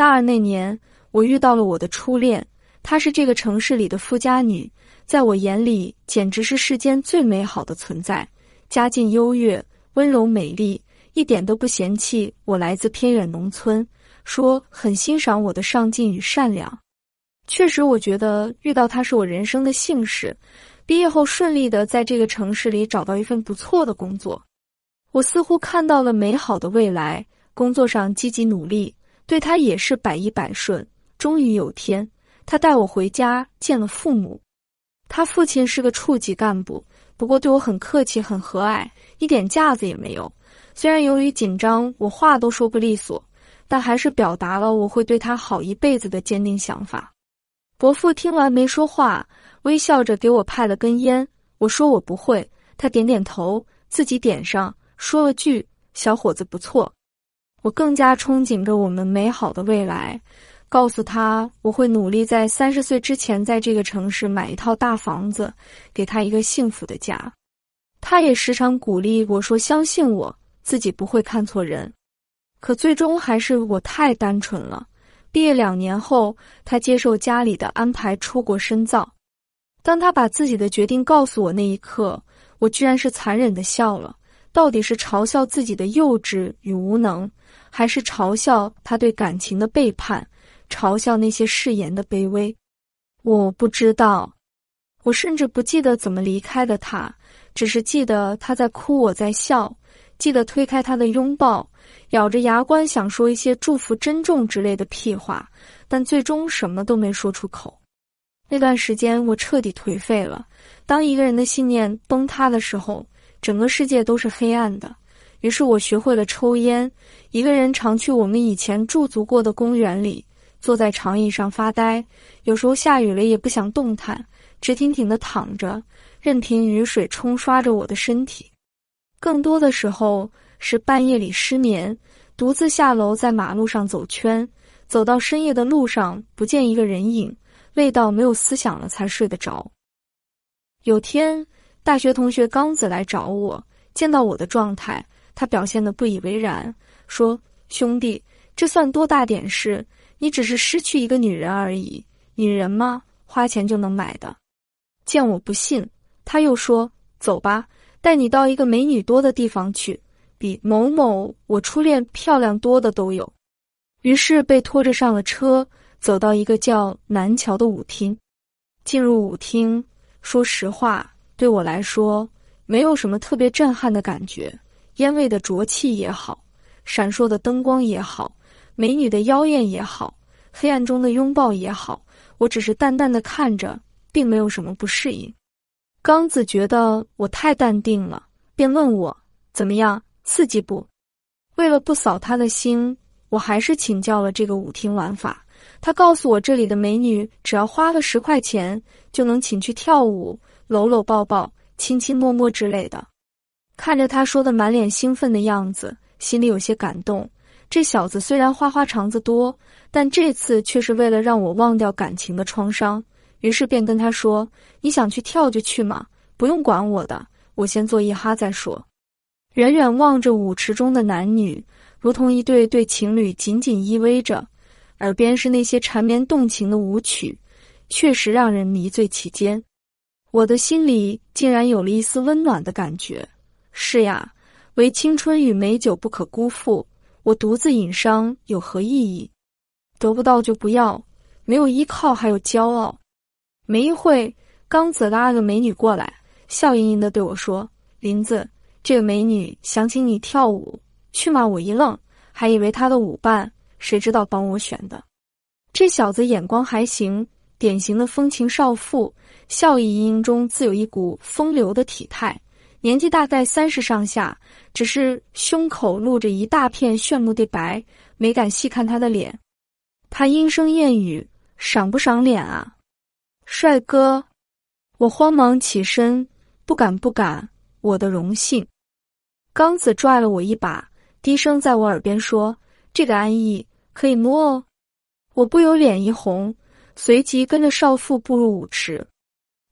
大二那年，我遇到了我的初恋，她是这个城市里的富家女，在我眼里简直是世间最美好的存在，家境优越，温柔美丽，一点都不嫌弃我来自偏远农村，说很欣赏我的上进与善良。确实，我觉得遇到她是我人生的幸事。毕业后顺利的在这个城市里找到一份不错的工作，我似乎看到了美好的未来。工作上积极努力，对他也是百依百顺。终于有天，他带我回家见了父母。他父亲是个处级干部，不过对我很客气，很和蔼，一点架子也没有。虽然由于紧张，我话都说不利索，但还是表达了我会对他好一辈子的坚定想法。伯父听完没说话。微笑着给我派了根烟，我说我不会，他点点头，自己点上，说了句：“小伙子不错。”我更加憧憬着我们美好的未来，告诉他我会努力在三十岁之前在这个城市买一套大房子，给他一个幸福的家。他也时常鼓励我说：“相信我自己不会看错人。”可最终还是我太单纯了。毕业两年后，他接受家里的安排出国深造。当他把自己的决定告诉我那一刻，我居然是残忍的笑了。到底是嘲笑自己的幼稚与无能，还是嘲笑他对感情的背叛，嘲笑那些誓言的卑微？我不知道。我甚至不记得怎么离开的他，只是记得他在哭，我在笑，记得推开他的拥抱，咬着牙关想说一些祝福、珍重之类的屁话，但最终什么都没说出口。那段时间，我彻底颓废了。当一个人的信念崩塌的时候，整个世界都是黑暗的。于是我学会了抽烟，一个人常去我们以前驻足过的公园里，坐在长椅上发呆。有时候下雨了也不想动弹，直挺挺的躺着，任凭雨水冲刷着我的身体。更多的时候是半夜里失眠，独自下楼在马路上走圈，走到深夜的路上不见一个人影。累到没有思想了才睡得着。有天，大学同学刚子来找我，见到我的状态，他表现的不以为然，说：“兄弟，这算多大点事？你只是失去一个女人而已。女人吗？花钱就能买的。”见我不信，他又说：“走吧，带你到一个美女多的地方去，比某某我初恋漂亮多的都有。”于是被拖着上了车。走到一个叫南桥的舞厅，进入舞厅，说实话，对我来说没有什么特别震撼的感觉。烟味的浊气也好，闪烁的灯光也好，美女的妖艳也好，黑暗中的拥抱也好，我只是淡淡的看着，并没有什么不适应。刚子觉得我太淡定了，便问我怎么样，刺激不？为了不扫他的心，我还是请教了这个舞厅玩法。他告诉我，这里的美女只要花个十块钱，就能请去跳舞、搂搂抱抱、亲亲摸摸之类的。看着他说的满脸兴奋的样子，心里有些感动。这小子虽然花花肠子多，但这次却是为了让我忘掉感情的创伤。于是便跟他说：“你想去跳就去嘛，不用管我的，我先做一哈再说。”远远望着舞池中的男女，如同一对对情侣紧紧依偎着。耳边是那些缠绵动情的舞曲，确实让人迷醉其间。我的心里竟然有了一丝温暖的感觉。是呀，唯青春与美酒不可辜负。我独自饮伤有何意义？得不到就不要，没有依靠还有骄傲。没一会，刚子拉了个美女过来，笑盈盈的对我说：“林子，这个美女想请你跳舞，去吗？”我一愣，还以为她的舞伴。谁知道帮我选的？这小子眼光还行，典型的风情少妇，笑意盈盈中自有一股风流的体态。年纪大概三十上下，只是胸口露着一大片炫目的白，没敢细看他的脸。他阴声艳语：“赏不赏脸啊，帅哥？”我慌忙起身：“不敢，不敢，我的荣幸。”刚子拽了我一把，低声在我耳边说：“这个安逸。”可以摸哦，我不由脸一红，随即跟着少妇步入舞池。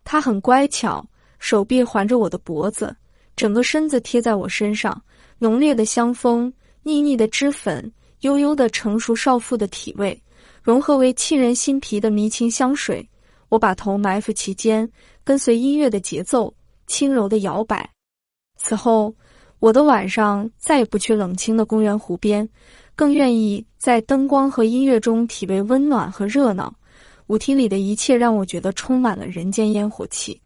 她很乖巧，手臂环着我的脖子，整个身子贴在我身上，浓烈的香风、腻腻的脂粉悠悠的成熟少妇的体味，融合为沁人心脾的迷情香水。我把头埋伏其间，跟随音乐的节奏，轻柔的摇摆。此后，我的晚上再也不去冷清的公园湖边，更愿意在灯光和音乐中体味温暖和热闹。舞厅里的一切让我觉得充满了人间烟火气。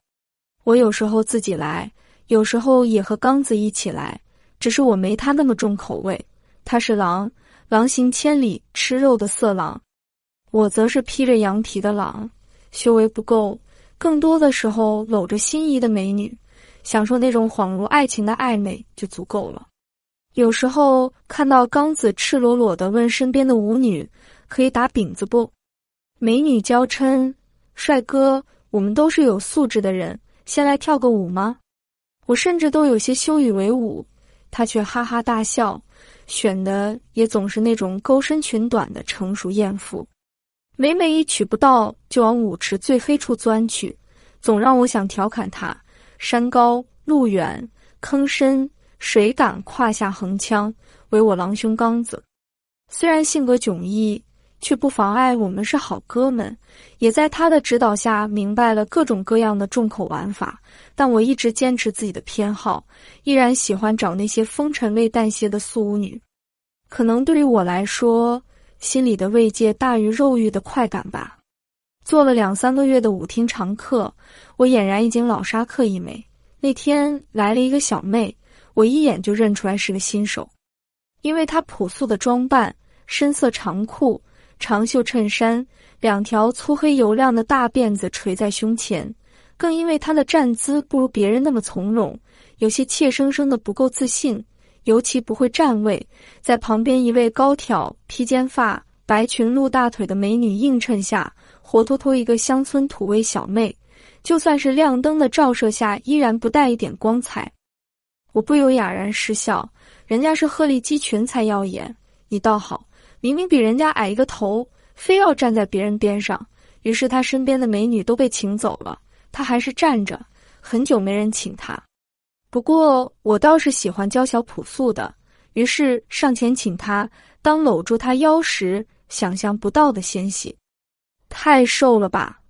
我有时候自己来，有时候也和刚子一起来，只是我没他那么重口味。他是狼，狼行千里，吃肉的色狼；我则是披着羊皮的狼。修为不够，更多的时候搂着心仪的美女，享受那种恍如爱情的暧昧就足够了。有时候看到刚子赤裸裸的问身边的舞女：“可以打饼子不？”美女娇嗔：“帅哥，我们都是有素质的人，先来跳个舞吗？”我甚至都有些羞于为伍，他却哈哈大笑，选的也总是那种勾身裙短的成熟艳妇。每每一曲不到，就往舞池最黑处钻去，总让我想调侃他：山高路远，坑深，谁敢胯下横枪，唯我狼兄刚子。虽然性格迥异，却不妨碍我们是好哥们。也在他的指导下，明白了各种各样的重口玩法。但我一直坚持自己的偏好，依然喜欢找那些风尘未淡些的素舞女。可能对于我来说。心里的慰藉大于肉欲的快感吧。做了两三个月的舞厅常客，我俨然已经老沙客一枚。那天来了一个小妹，我一眼就认出来是个新手，因为她朴素的装扮，深色长裤、长袖衬衫，两条粗黑油亮的大辫子垂在胸前，更因为她的站姿不如别人那么从容，有些怯生生的不够自信。尤其不会站位，在旁边一位高挑、披肩发、白裙露大腿的美女映衬下，活脱脱一个乡村土味小妹。就算是亮灯的照射下，依然不带一点光彩。我不由哑然失笑，人家是鹤立鸡群才耀眼，你倒好，明明比人家矮一个头，非要站在别人边上。于是他身边的美女都被请走了，他还是站着，很久没人请他。不过我倒是喜欢娇小朴素的，于是上前请他。当搂住他腰时，想象不到的纤细，太瘦了吧？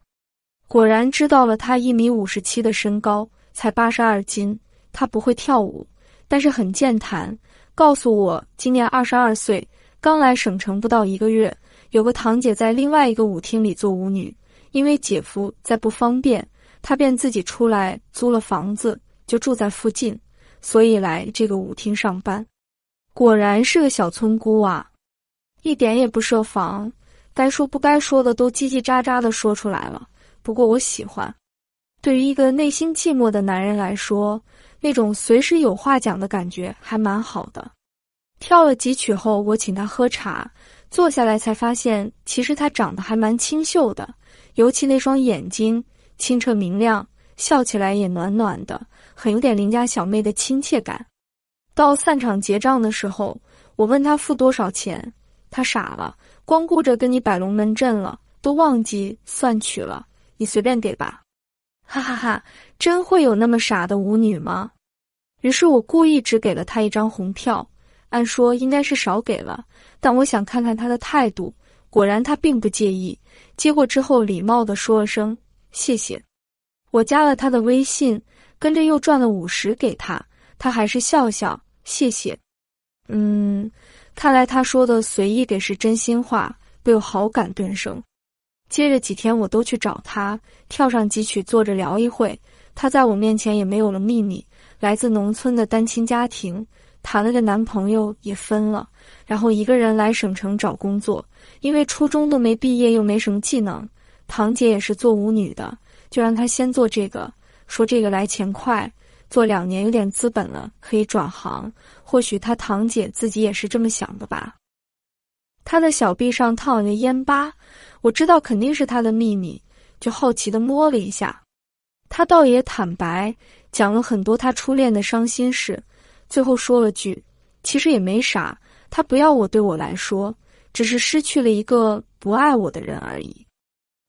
果然知道了，他一米五十七的身高，才八十二斤。他不会跳舞，但是很健谈。告诉我今年二十二岁，刚来省城不到一个月，有个堂姐在另外一个舞厅里做舞女，因为姐夫在不方便，她便自己出来租了房子。就住在附近，所以来这个舞厅上班。果然是个小村姑啊，一点也不设防，该说不该说的都叽叽喳喳的说出来了。不过我喜欢，对于一个内心寂寞的男人来说，那种随时有话讲的感觉还蛮好的。跳了几曲后，我请他喝茶，坐下来才发现，其实他长得还蛮清秀的，尤其那双眼睛清澈明亮，笑起来也暖暖的。很有点邻家小妹的亲切感。到散场结账的时候，我问他付多少钱，他傻了，光顾着跟你摆龙门阵了，都忘记算取了。你随便给吧，哈哈哈！真会有那么傻的舞女吗？于是我故意只给了他一张红票，按说应该是少给了，但我想看看他的态度。果然他并不介意，接过之后礼貌地说了声谢谢。我加了他的微信。跟着又赚了五十给他，他还是笑笑谢谢。嗯，看来他说的随意给是真心话，被我好感顿生。接着几天我都去找他，跳上几曲，坐着聊一会。他在我面前也没有了秘密，来自农村的单亲家庭，谈了个男朋友也分了，然后一个人来省城找工作，因为初中都没毕业又没什么技能。堂姐也是做舞女的，就让她先做这个。说这个来钱快，做两年有点资本了，可以转行。或许他堂姐自己也是这么想的吧。他的小臂上烫了个烟疤，我知道肯定是他的秘密，就好奇的摸了一下。他倒也坦白，讲了很多他初恋的伤心事，最后说了句：“其实也没啥，他不要我，对我来说，只是失去了一个不爱我的人而已。”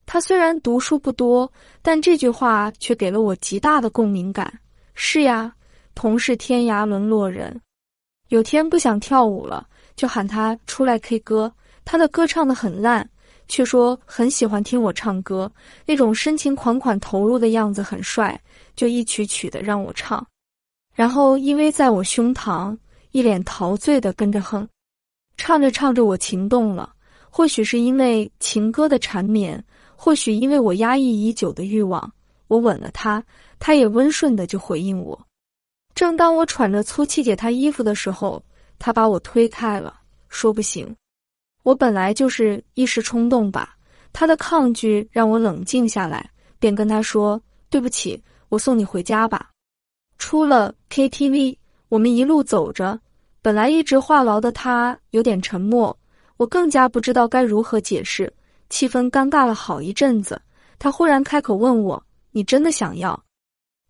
他虽然读书不多，但这句话却给了我极大的共鸣感。是呀，同是天涯沦落人。有天不想跳舞了，就喊他出来 K 歌。他的歌唱的很烂，却说很喜欢听我唱歌，那种深情款款投入的样子很帅，就一曲曲的让我唱，然后依偎在我胸膛，一脸陶醉的跟着哼。唱着唱着，我情动了，或许是因为情歌的缠绵，或许因为我压抑已久的欲望，我吻了他，他也温顺的就回应我。正当我喘着粗气解他衣服的时候，他把我推开了，说不行。我本来就是一时冲动吧，他的抗拒让我冷静下来，便跟他说：“对不起，我送你回家吧。”出了 KTV，我们一路走着，本来一直话痨的他有点沉默，我更加不知道该如何解释，气氛尴尬了好一阵子。他忽然开口问我：“你真的想要？”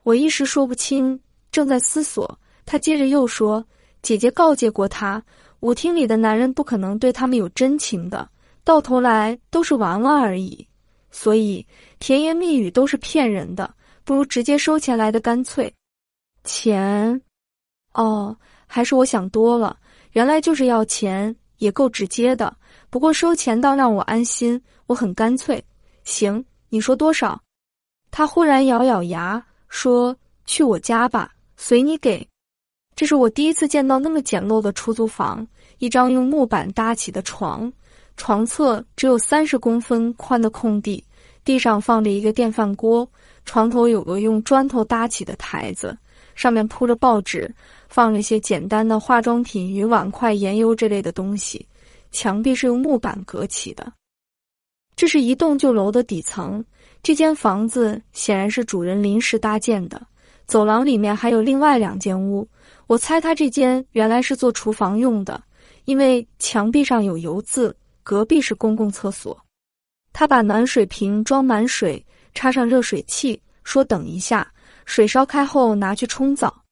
我一时说不清，正在思索。他接着又说：“姐姐告诫过他。”舞厅里的男人不可能对他们有真情的，到头来都是玩玩而已。所以甜言蜜语都是骗人的，不如直接收钱来的干脆。钱？哦，还是我想多了，原来就是要钱，也够直接的。不过收钱倒让我安心，我很干脆。行，你说多少？他忽然咬咬牙说：“去我家吧，随你给。”这是我第一次见到那么简陋的出租房，一张用木板搭起的床，床侧只有三十公分宽的空地，地上放着一个电饭锅，床头有个用砖头搭起的台子，上面铺着报纸，放了些简单的化妆品与碗筷、盐油这类的东西，墙壁是用木板隔起的。这是一栋旧楼的底层，这间房子显然是主人临时搭建的。走廊里面还有另外两间屋。我猜他这间原来是做厨房用的，因为墙壁上有油渍。隔壁是公共厕所。他把暖水瓶装满水，插上热水器，说：“等一下，水烧开后拿去冲澡。”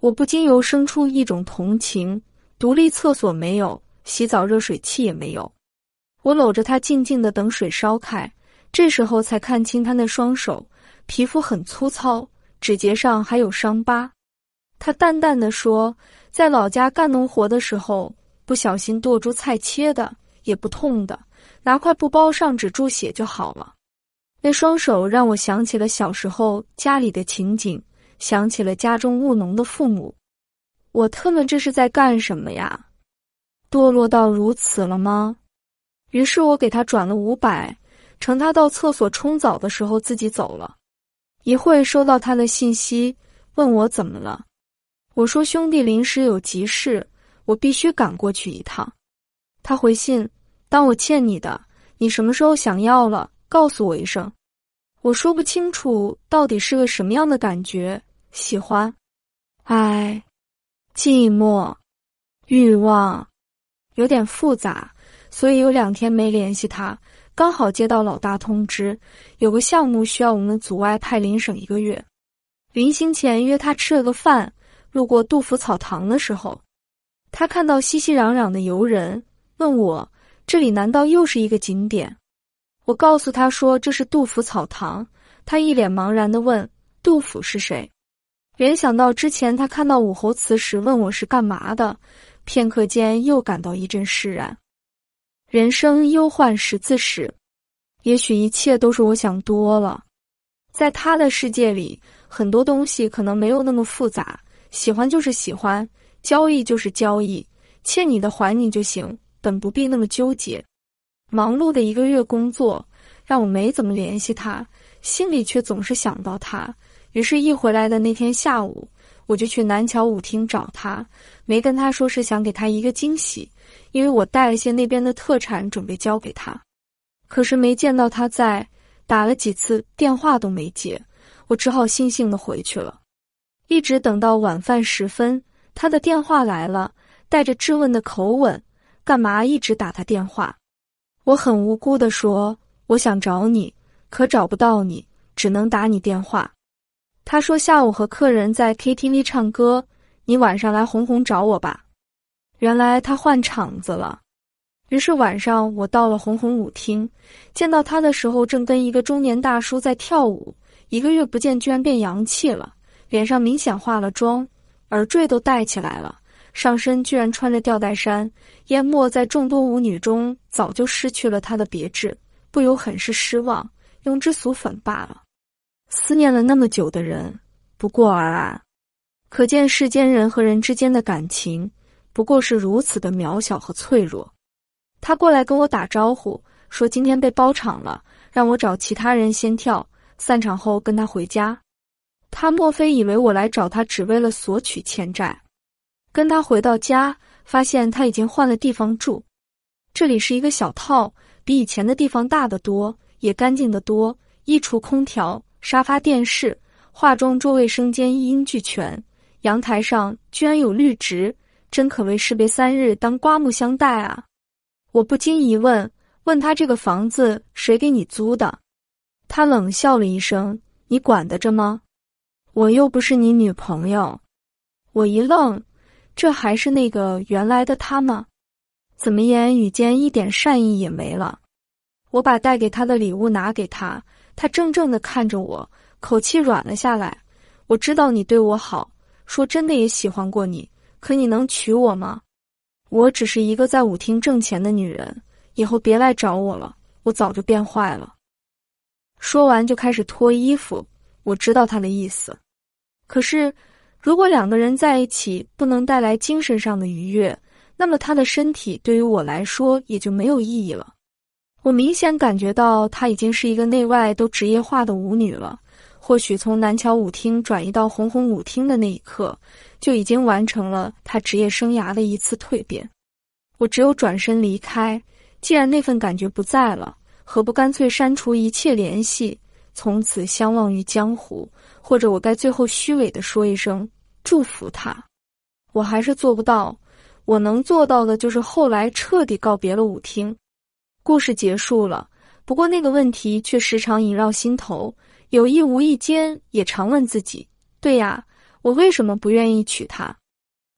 我不禁又生出一种同情。独立厕所没有，洗澡热水器也没有。我搂着他，静静的等水烧开。这时候才看清他那双手，皮肤很粗糙，指节上还有伤疤。他淡淡的说：“在老家干农活的时候，不小心剁猪菜切的，也不痛的，拿块布包上止住血就好了。”那双手让我想起了小时候家里的情景，想起了家中务农的父母。我特么这是在干什么呀？堕落到如此了吗？于是我给他转了五百，乘他到厕所冲澡的时候自己走了。一会收到他的信息，问我怎么了。我说兄弟临时有急事，我必须赶过去一趟。他回信：当我欠你的，你什么时候想要了，告诉我一声。我说不清楚到底是个什么样的感觉，喜欢、爱、寂寞、欲望，有点复杂，所以有两天没联系他。刚好接到老大通知，有个项目需要我们组外派邻省一个月，临行前约他吃了个饭。路过杜甫草堂的时候，他看到熙熙攘攘的游人，问我：“这里难道又是一个景点？”我告诉他说：“这是杜甫草堂。”他一脸茫然的问：“杜甫是谁？”联想到之前他看到武侯祠时问我是干嘛的，片刻间又感到一阵释然。人生忧患识字始，也许一切都是我想多了。在他的世界里，很多东西可能没有那么复杂。喜欢就是喜欢，交易就是交易，欠你的还你就行，本不必那么纠结。忙碌的一个月工作，让我没怎么联系他，心里却总是想到他。于是，一回来的那天下午，我就去南桥舞厅找他，没跟他说是想给他一个惊喜，因为我带了些那边的特产准备交给他。可是没见到他在，打了几次电话都没接，我只好悻悻的回去了。一直等到晚饭时分，他的电话来了，带着质问的口吻：“干嘛一直打他电话？”我很无辜的说：“我想找你，可找不到你，只能打你电话。”他说：“下午和客人在 KTV 唱歌，你晚上来红红找我吧。”原来他换场子了。于是晚上我到了红红舞厅，见到他的时候，正跟一个中年大叔在跳舞。一个月不见，居然变洋气了。脸上明显化了妆，耳坠都戴起来了，上身居然穿着吊带衫，淹没在众多舞女中，早就失去了她的别致，不由很是失望，用之俗粉罢了。思念了那么久的人，不过尔尔，可见世间人和人之间的感情，不过是如此的渺小和脆弱。他过来跟我打招呼，说今天被包场了，让我找其他人先跳，散场后跟他回家。他莫非以为我来找他只为了索取欠债？跟他回到家，发现他已经换了地方住。这里是一个小套，比以前的地方大得多，也干净得多。衣橱、空调、沙发、电视、化妆桌、卫生间一应俱全。阳台上居然有绿植，真可谓士别三日当刮目相待啊！我不禁疑问：问他这个房子谁给你租的？他冷笑了一声：“你管得着吗？”我又不是你女朋友，我一愣，这还是那个原来的他吗？怎么言语间一点善意也没了？我把带给他的礼物拿给他，他怔怔的看着我，口气软了下来。我知道你对我好，说真的也喜欢过你，可你能娶我吗？我只是一个在舞厅挣钱的女人，以后别来找我了，我早就变坏了。说完就开始脱衣服。我知道他的意思，可是如果两个人在一起不能带来精神上的愉悦，那么他的身体对于我来说也就没有意义了。我明显感觉到她已经是一个内外都职业化的舞女了。或许从南桥舞厅转移到红红舞厅的那一刻，就已经完成了她职业生涯的一次蜕变。我只有转身离开。既然那份感觉不在了，何不干脆删除一切联系？从此相忘于江湖，或者我该最后虚伪的说一声祝福他。我还是做不到，我能做到的就是后来彻底告别了舞厅。故事结束了，不过那个问题却时常萦绕心头，有意无意间也常问自己：对呀，我为什么不愿意娶她？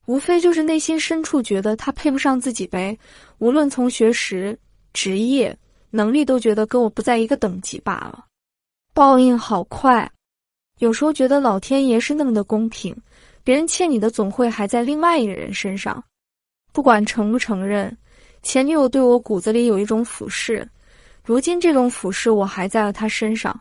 无非就是内心深处觉得她配不上自己呗。无论从学识、职业、能力，都觉得跟我不在一个等级罢了。报应好快，有时候觉得老天爷是那么的公平，别人欠你的总会还在另外一个人身上。不管承不承认，前女友对我骨子里有一种俯视，如今这种俯视我还在了她身上。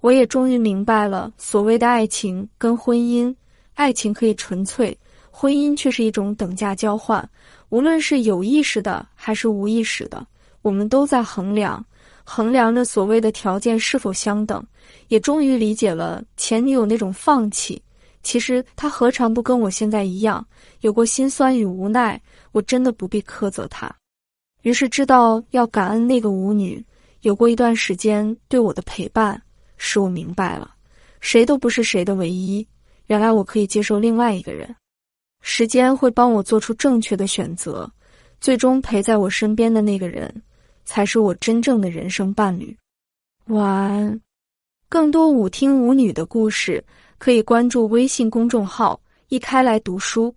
我也终于明白了，所谓的爱情跟婚姻，爱情可以纯粹，婚姻却是一种等价交换。无论是有意识的还是无意识的，我们都在衡量。衡量着所谓的条件是否相等，也终于理解了前女友那种放弃。其实她何尝不跟我现在一样，有过心酸与无奈。我真的不必苛责她。于是知道要感恩那个舞女，有过一段时间对我的陪伴，使我明白了，谁都不是谁的唯一。原来我可以接受另外一个人，时间会帮我做出正确的选择，最终陪在我身边的那个人。才是我真正的人生伴侣。晚安。更多舞厅舞女的故事，可以关注微信公众号“一开来读书”。